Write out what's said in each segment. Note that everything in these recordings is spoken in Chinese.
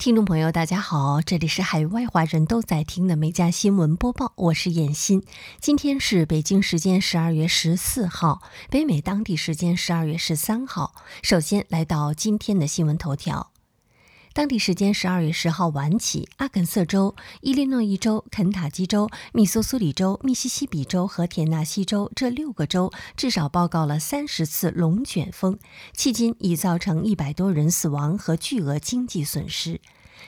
听众朋友，大家好，这里是海外华人都在听的美家新闻播报，我是燕欣。今天是北京时间十二月十四号，北美当地时间十二月十三号。首先来到今天的新闻头条。当地时间十二月十号晚起，阿肯色州、伊利诺伊州、肯塔基州、密苏苏里州、密西西比州和田纳西州这六个州至少报告了三十次龙卷风，迄今已造成一百多人死亡和巨额经济损失。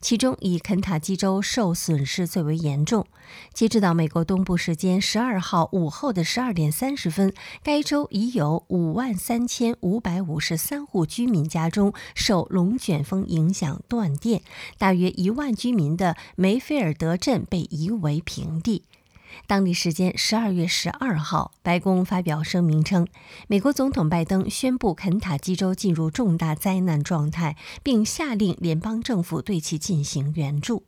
其中，以肯塔基州受损失最为严重。截止到美国东部时间十二号午后的十二点三十分，该州已有五万三千五百五十三户居民家中受龙卷风影响断电，大约一万居民的梅菲尔德镇被夷为平地。当地时间十二月十二号，白宫发表声明称，美国总统拜登宣布肯塔基州进入重大灾难状态，并下令联邦政府对其进行援助。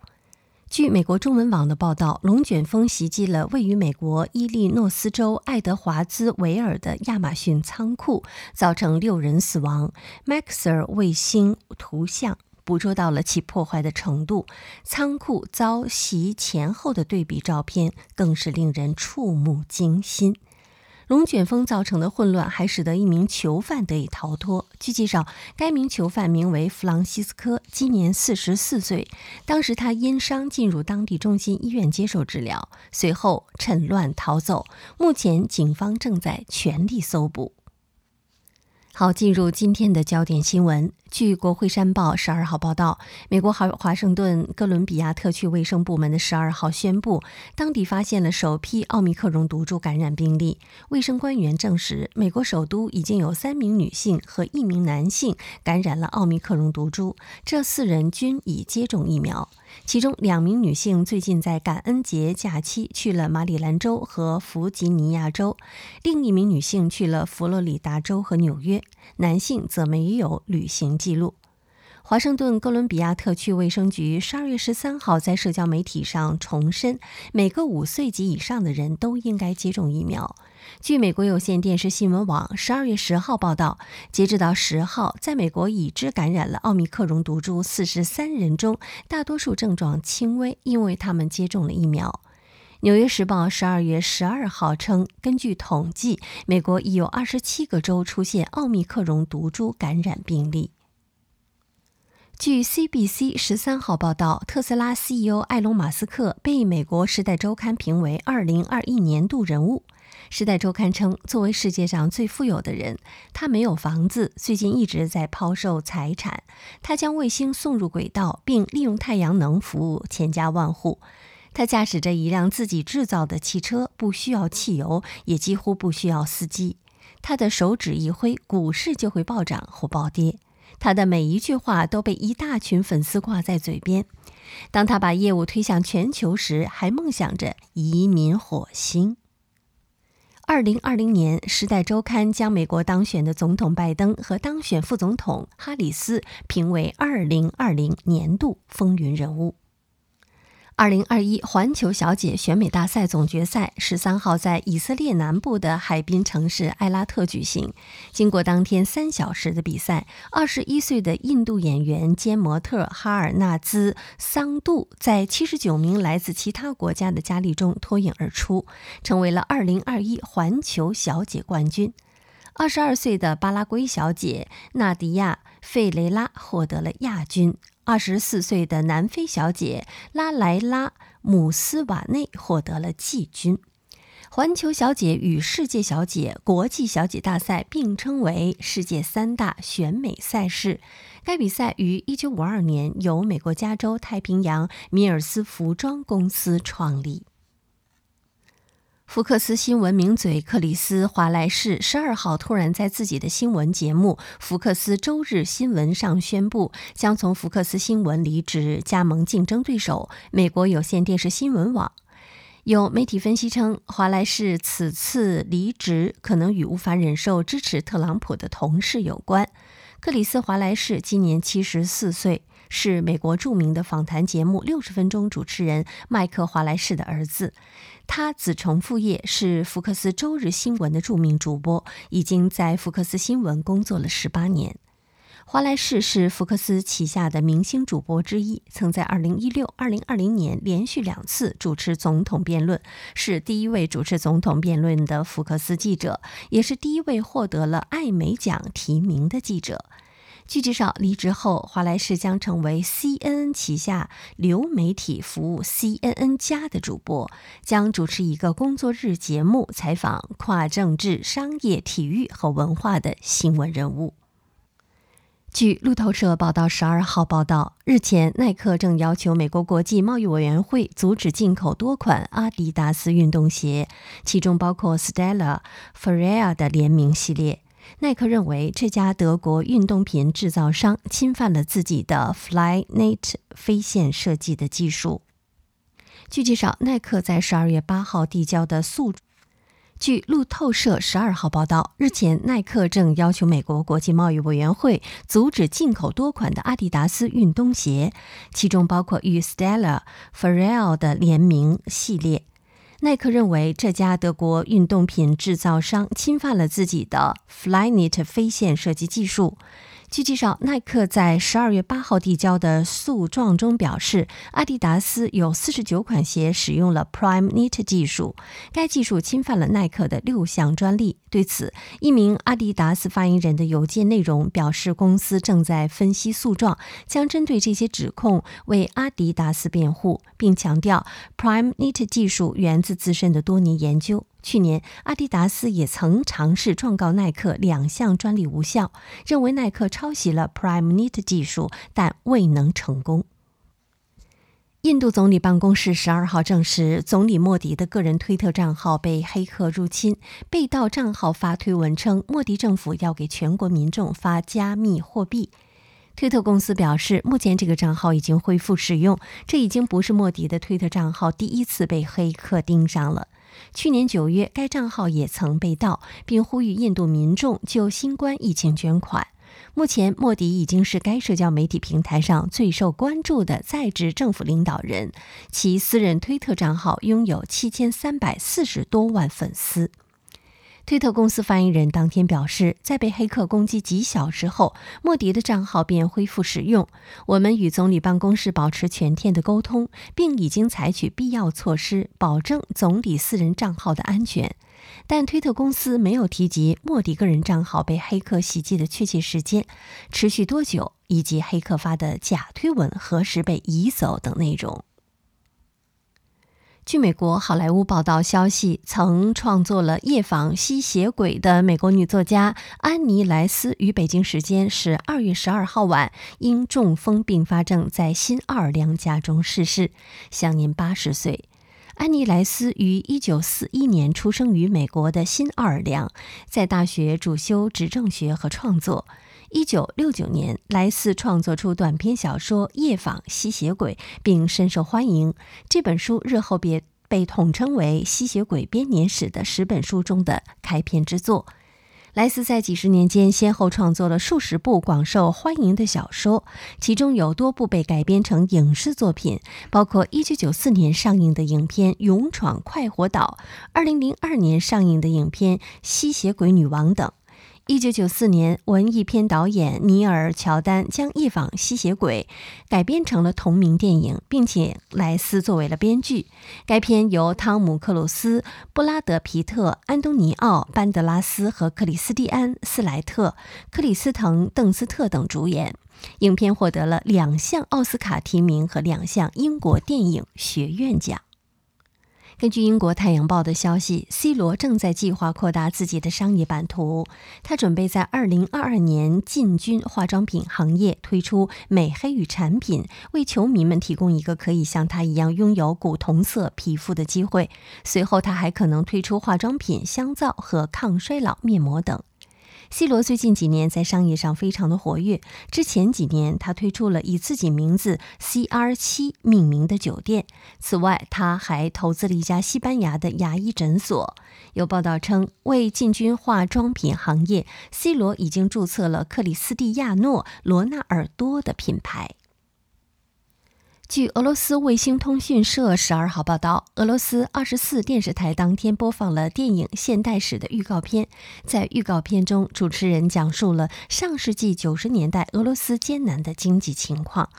据美国中文网的报道，龙卷风袭击了位于美国伊利诺斯州爱德华兹维尔的亚马逊仓库，造成六人死亡。Maxar 卫星图像。捕捉到了其破坏的程度，仓库遭袭前后的对比照片更是令人触目惊心。龙卷风造成的混乱还使得一名囚犯得以逃脱。据介绍，该名囚犯名为弗朗西斯科，今年四十四岁。当时他因伤进入当地中心医院接受治疗，随后趁乱逃走。目前警方正在全力搜捕。好，进入今天的焦点新闻。据国会山报十二号报道，美国华华盛顿哥伦比亚特区卫生部门的十二号宣布，当地发现了首批奥密克戎毒株感染病例。卫生官员证实，美国首都已经有三名女性和一名男性感染了奥密克戎毒株，这四人均已接种疫苗。其中两名女性最近在感恩节假期去了马里兰州和弗吉尼亚州，另一名女性去了佛罗里达州和纽约，男性则没有旅行。记录，华盛顿哥伦比亚特区卫生局十二月十三号在社交媒体上重申，每个五岁及以上的人都应该接种疫苗。据美国有线电视新闻网十二月十号报道，截止到十号，在美国已知感染了奥密克戎毒株四十三人中，大多数症状轻微，因为他们接种了疫苗。纽约时报十二月十二号称，根据统计，美国已有二十七个州出现奥密克戎毒株感染病例。据 CBC 十三号报道，特斯拉 CEO 埃隆·马斯克被美国《时代周刊》评为二零二一年度人物。《时代周刊》称，作为世界上最富有的人，他没有房子，最近一直在抛售财产。他将卫星送入轨道，并利用太阳能服务千家万户。他驾驶着一辆自己制造的汽车，不需要汽油，也几乎不需要司机。他的手指一挥，股市就会暴涨或暴跌。他的每一句话都被一大群粉丝挂在嘴边。当他把业务推向全球时，还梦想着移民火星。二零二零年，《时代周刊》将美国当选的总统拜登和当选副总统哈里斯评为二零二零年度风云人物。二零二一环球小姐选美大赛总决赛十三号在以色列南部的海滨城市埃拉特举行。经过当天三小时的比赛，二十一岁的印度演员兼模特哈尔纳兹·桑杜在七十九名来自其他国家的佳丽中脱颖而出，成为了二零二一环球小姐冠军。二十二岁的巴拉圭小姐纳迪亚·费雷拉获得了亚军。二十四岁的南非小姐拉莱拉·姆斯瓦内获得了季军。环球小姐与世界小姐国际小姐大赛并称为世界三大选美赛事。该比赛于一九五二年由美国加州太平洋米尔斯服装公司创立。福克斯新闻名嘴克里斯·华莱士十二号突然在自己的新闻节目《福克斯周日新闻》上宣布，将从福克斯新闻离职，加盟竞争对手美国有线电视新闻网。有媒体分析称，华莱士此次离职可能与无法忍受支持特朗普的同事有关。克里斯·华莱士今年七十四岁。是美国著名的访谈节目《六十分钟》主持人麦克·华莱士的儿子，他子承父业，是福克斯周日新闻的著名主播，已经在福克斯新闻工作了十八年。华莱士是福克斯旗下的明星主播之一，曾在2016、2020年连续两次主持总统辩论，是第一位主持总统辩论的福克斯记者，也是第一位获得了艾美奖提名的记者。据介绍，离职后，华莱士将成为 CNN 旗下流媒体服务 CNN 加的主播，将主持一个工作日节目，采访跨政治、商业、体育和文化的新闻人物。据路透社报道，十二号报道，日前，耐克正要求美国国际贸易委员会阻止进口多款阿迪达斯运动鞋，其中包括 Stella、Ferreira 的联名系列。耐克认为这家德国运动品制造商侵犯了自己的 Flyknit 飞线设计的技术。据介绍，耐克在十二月八号递交的诉。据路透社十二号报道，日前耐克正要求美国国际贸易委员会阻止进口多款的阿迪达斯运动鞋，其中包括与 Stella、Ferrell 的联名系列。耐克认为这家德国运动品制造商侵犯了自己的 Flyknit 飞线设计技术。据介绍，耐克在十二月八号递交的诉状中表示，阿迪达斯有四十九款鞋使用了 Prime Knit 技术，该技术侵犯了耐克的六项专利。对此，一名阿迪达斯发言人的邮件内容表示，公司正在分析诉状，将针对这些指控为阿迪达斯辩护，并强调 Prime Knit 技术源自自身的多年研究。去年，阿迪达斯也曾尝试状告耐克两项专利无效，认为耐克抄袭了 Prime Knit 技术，但未能成功。印度总理办公室十二号证实，总理莫迪的个人推特账号被黑客入侵，被盗账号发推文称，莫迪政府要给全国民众发加密货币。推特公司表示，目前这个账号已经恢复使用，这已经不是莫迪的推特账号第一次被黑客盯上了。去年九月，该账号也曾被盗，并呼吁印度民众就新冠疫情捐款。目前，莫迪已经是该社交媒体平台上最受关注的在职政府领导人，其私人推特账号拥有七千三百四十多万粉丝。推特公司发言人当天表示，在被黑客攻击几小时后，莫迪的账号便恢复使用。我们与总理办公室保持全天的沟通，并已经采取必要措施，保证总理私人账号的安全。但推特公司没有提及莫迪个人账号被黑客袭击的确切时间、持续多久，以及黑客发的假推文何时被移走等内容。据美国好莱坞报道消息，曾创作了《夜访吸血鬼》的美国女作家安妮·莱斯于北京时间十二月十二号晚因中风并发症在新奥尔良家中逝世，享年八十岁。安妮·莱斯于一九四一年出生于美国的新奥尔良，在大学主修执政学和创作。一九六九年，莱斯创作出短篇小说《夜访吸血鬼》，并深受欢迎。这本书日后别被统称为《吸血鬼编年史》的十本书中的开篇之作。莱斯在几十年间先后创作了数十部广受欢迎的小说，其中有多部被改编成影视作品，包括1994年上映的影片《勇闯快活岛》，2002年上映的影片《吸血鬼女王》等。一九九四年，文艺片导演尼尔·乔丹将《夜访吸血鬼》改编成了同名电影，并且莱斯作为了编剧。该片由汤姆·克鲁斯、布拉德·皮特、安东尼奥·班德拉斯和克里斯蒂安·斯莱特、克里斯滕·邓斯特等主演。影片获得了两项奥斯卡提名和两项英国电影学院奖。根据英国《太阳报》的消息，C 罗正在计划扩大自己的商业版图。他准备在2022年进军化妆品行业，推出美黑与产品，为球迷们提供一个可以像他一样拥有古铜色皮肤的机会。随后，他还可能推出化妆品、香皂和抗衰老面膜等。C 罗最近几年在商业上非常的活跃。之前几年，他推出了以自己名字 C R 七命名的酒店。此外，他还投资了一家西班牙的牙医诊所。有报道称，为进军化妆品行业，C 罗已经注册了克里斯蒂亚诺·罗纳尔多的品牌。据俄罗斯卫星通讯社十二号报道，俄罗斯二十四电视台当天播放了电影《现代史》的预告片。在预告片中，主持人讲述了上世纪九十年代俄罗斯艰难的经济情况。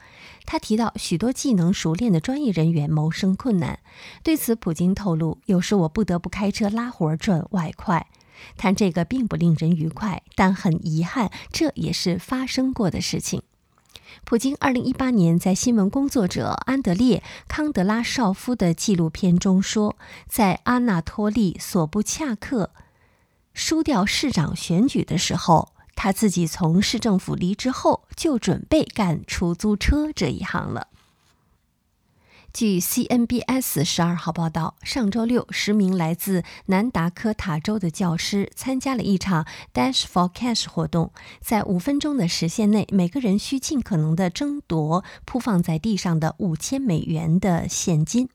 他提到，许多技能熟练的专业人员谋生困难。对此，普京透露：“有时我不得不开车拉活赚外快。”谈这个并不令人愉快，但很遗憾，这也是发生过的事情。普京2018年在新闻工作者安德烈·康德拉绍夫的纪录片中说，在阿纳托利·索布恰克输掉市长选举的时候，他自己从市政府离职后就准备干出租车这一行了。据 CNBS 十二号报道，上周六，十名来自南达科他州的教师参加了一场 Dash for Cash 活动。在五分钟的时限内，每个人需尽可能的争夺铺放在地上的五千美元的现金。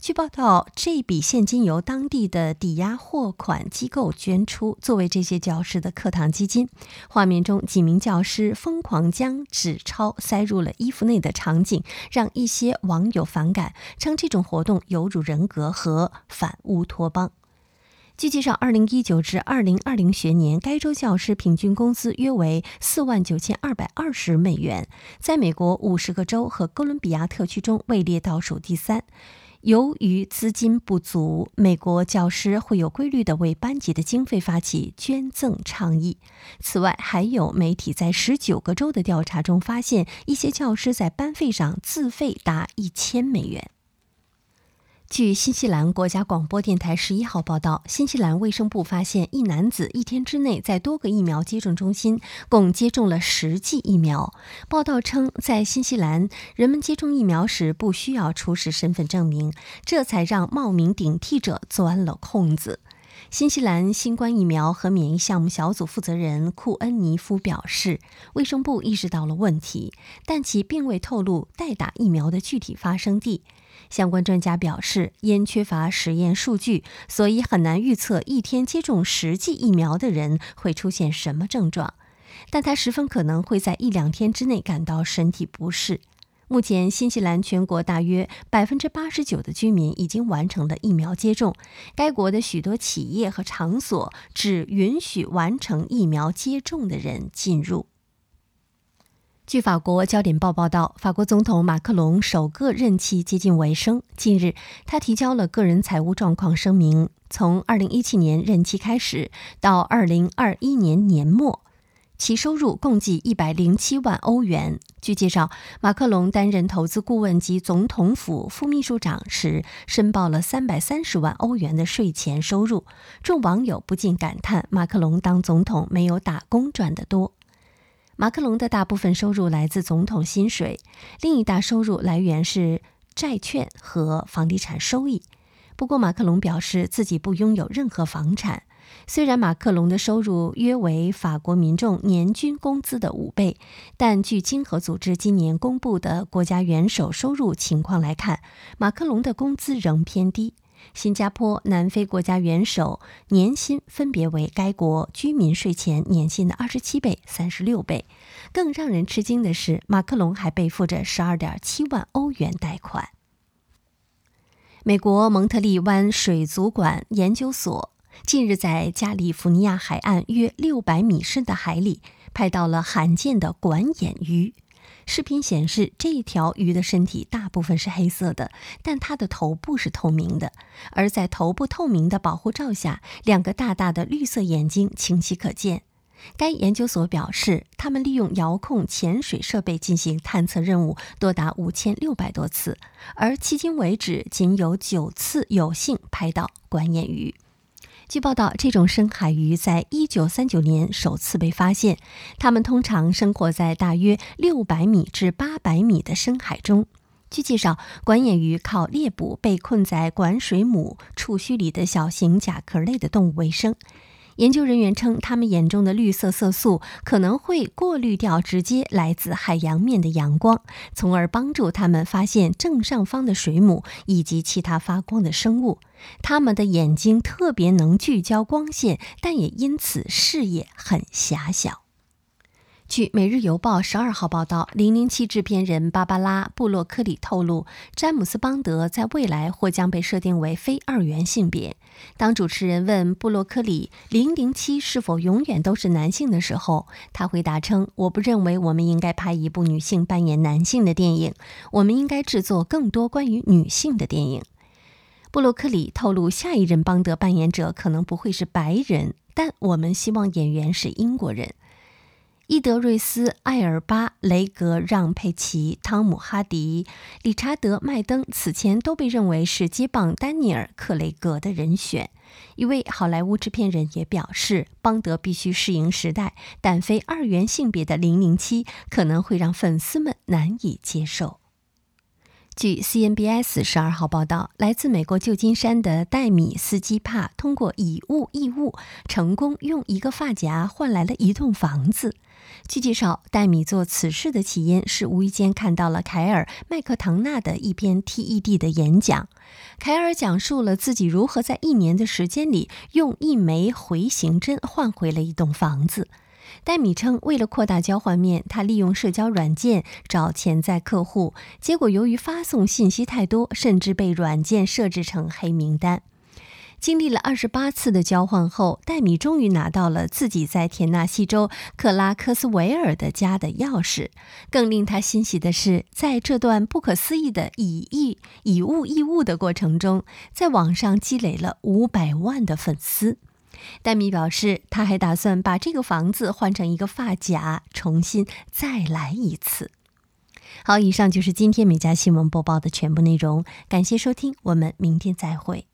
据报道，这笔现金由当地的抵押货款机构捐出，作为这些教师的课堂基金。画面中，几名教师疯狂将纸钞塞入了衣服内的场景，让一些网友反感，称这种活动有辱人格和反乌托邦。据介绍，2019至2020学年，该州教师平均工资约为4万9220美元，在美国50个州和哥伦比亚特区中位列倒数第三。由于资金不足，美国教师会有规律的为班级的经费发起捐赠倡议。此外，还有媒体在十九个州的调查中发现，一些教师在班费上自费达一千美元。据新西兰国家广播电台十一号报道，新西兰卫生部发现一男子一天之内在多个疫苗接种中心共接种了十剂疫苗。报道称，在新西兰，人们接种疫苗时不需要出示身份证明，这才让冒名顶替者钻了空子。新西兰新冠疫苗和免疫项目小组负责人库恩尼夫表示，卫生部意识到了问题，但其并未透露代打疫苗的具体发生地。相关专家表示，因缺乏实验数据，所以很难预测一天接种十剂疫苗的人会出现什么症状。但他十分可能会在一两天之内感到身体不适。目前，新西兰全国大约百分之八十九的居民已经完成了疫苗接种。该国的许多企业和场所只允许完成疫苗接种的人进入。据法国焦点报报道，法国总统马克龙首个任期接近尾声。近日，他提交了个人财务状况声明。从2017年任期开始到2021年年末，其收入共计107万欧元。据介绍，马克龙担任投资顾问及总统府副秘书长时，申报了330万欧元的税前收入。众网友不禁感叹：马克龙当总统没有打工赚得多。马克龙的大部分收入来自总统薪水，另一大收入来源是债券和房地产收益。不过，马克龙表示自己不拥有任何房产。虽然马克龙的收入约为法国民众年均工资的五倍，但据经合组织今年公布的国家元首收入情况来看，马克龙的工资仍偏低。新加坡、南非国家元首年薪分别为该国居民税前年薪的二十七倍、三十六倍。更让人吃惊的是，马克龙还背负着十二点七万欧元贷款。美国蒙特利湾水族馆研究所近日在加利福尼亚海岸约六百米深的海里拍到了罕见的管眼鱼。视频显示，这一条鱼的身体大部分是黑色的，但它的头部是透明的。而在头部透明的保护罩下，两个大大的绿色眼睛清晰可见。该研究所表示，他们利用遥控潜水设备进行探测任务多达五千六百多次，而迄今为止仅有九次有幸拍到管眼鱼。据报道，这种深海鱼在一九三九年首次被发现。它们通常生活在大约六百米至八百米的深海中。据介绍，管眼鱼靠猎捕被困在管水母触须里的小型甲壳类的动物为生。研究人员称，他们眼中的绿色色素可能会过滤掉直接来自海洋面的阳光，从而帮助他们发现正上方的水母以及其他发光的生物。他们的眼睛特别能聚焦光线，但也因此视野很狭小。据《每日邮报》十二号报道，《零零七》制片人芭芭拉·布洛克里透露，詹姆斯·邦德在未来或将被设定为非二元性别。当主持人问布洛克里“零零七”是否永远都是男性的时候，他回答称：“我不认为我们应该拍一部女性扮演男性的电影，我们应该制作更多关于女性的电影。”布洛克里透露，下一任邦德扮演者可能不会是白人，但我们希望演员是英国人。伊德瑞斯·艾尔巴、雷格让·佩奇、汤姆·哈迪、理查德·麦登此前都被认为是接棒丹尼尔·克雷格的人选。一位好莱坞制片人也表示，邦德必须适应时代，但非二元性别的零零七可能会让粉丝们难以接受。据 CNBS 十二号报道，来自美国旧金山的戴米斯基帕通过以物易物，成功用一个发夹换来了一栋房子。据介绍，戴米做此事的起因是无意间看到了凯尔·麦克唐纳的一篇 TED 的演讲。凯尔讲述了自己如何在一年的时间里用一枚回形针换回了一栋房子。戴米称，为了扩大交换面，他利用社交软件找潜在客户，结果由于发送信息太多，甚至被软件设置成黑名单。经历了二十八次的交换后，戴米终于拿到了自己在田纳西州克拉克斯维尔的家的钥匙。更令他欣喜的是，在这段不可思议的以义以物易物的过程中，在网上积累了五百万的粉丝。戴米表示，他还打算把这个房子换成一个发夹，重新再来一次。好，以上就是今天美家新闻播报的全部内容，感谢收听，我们明天再会。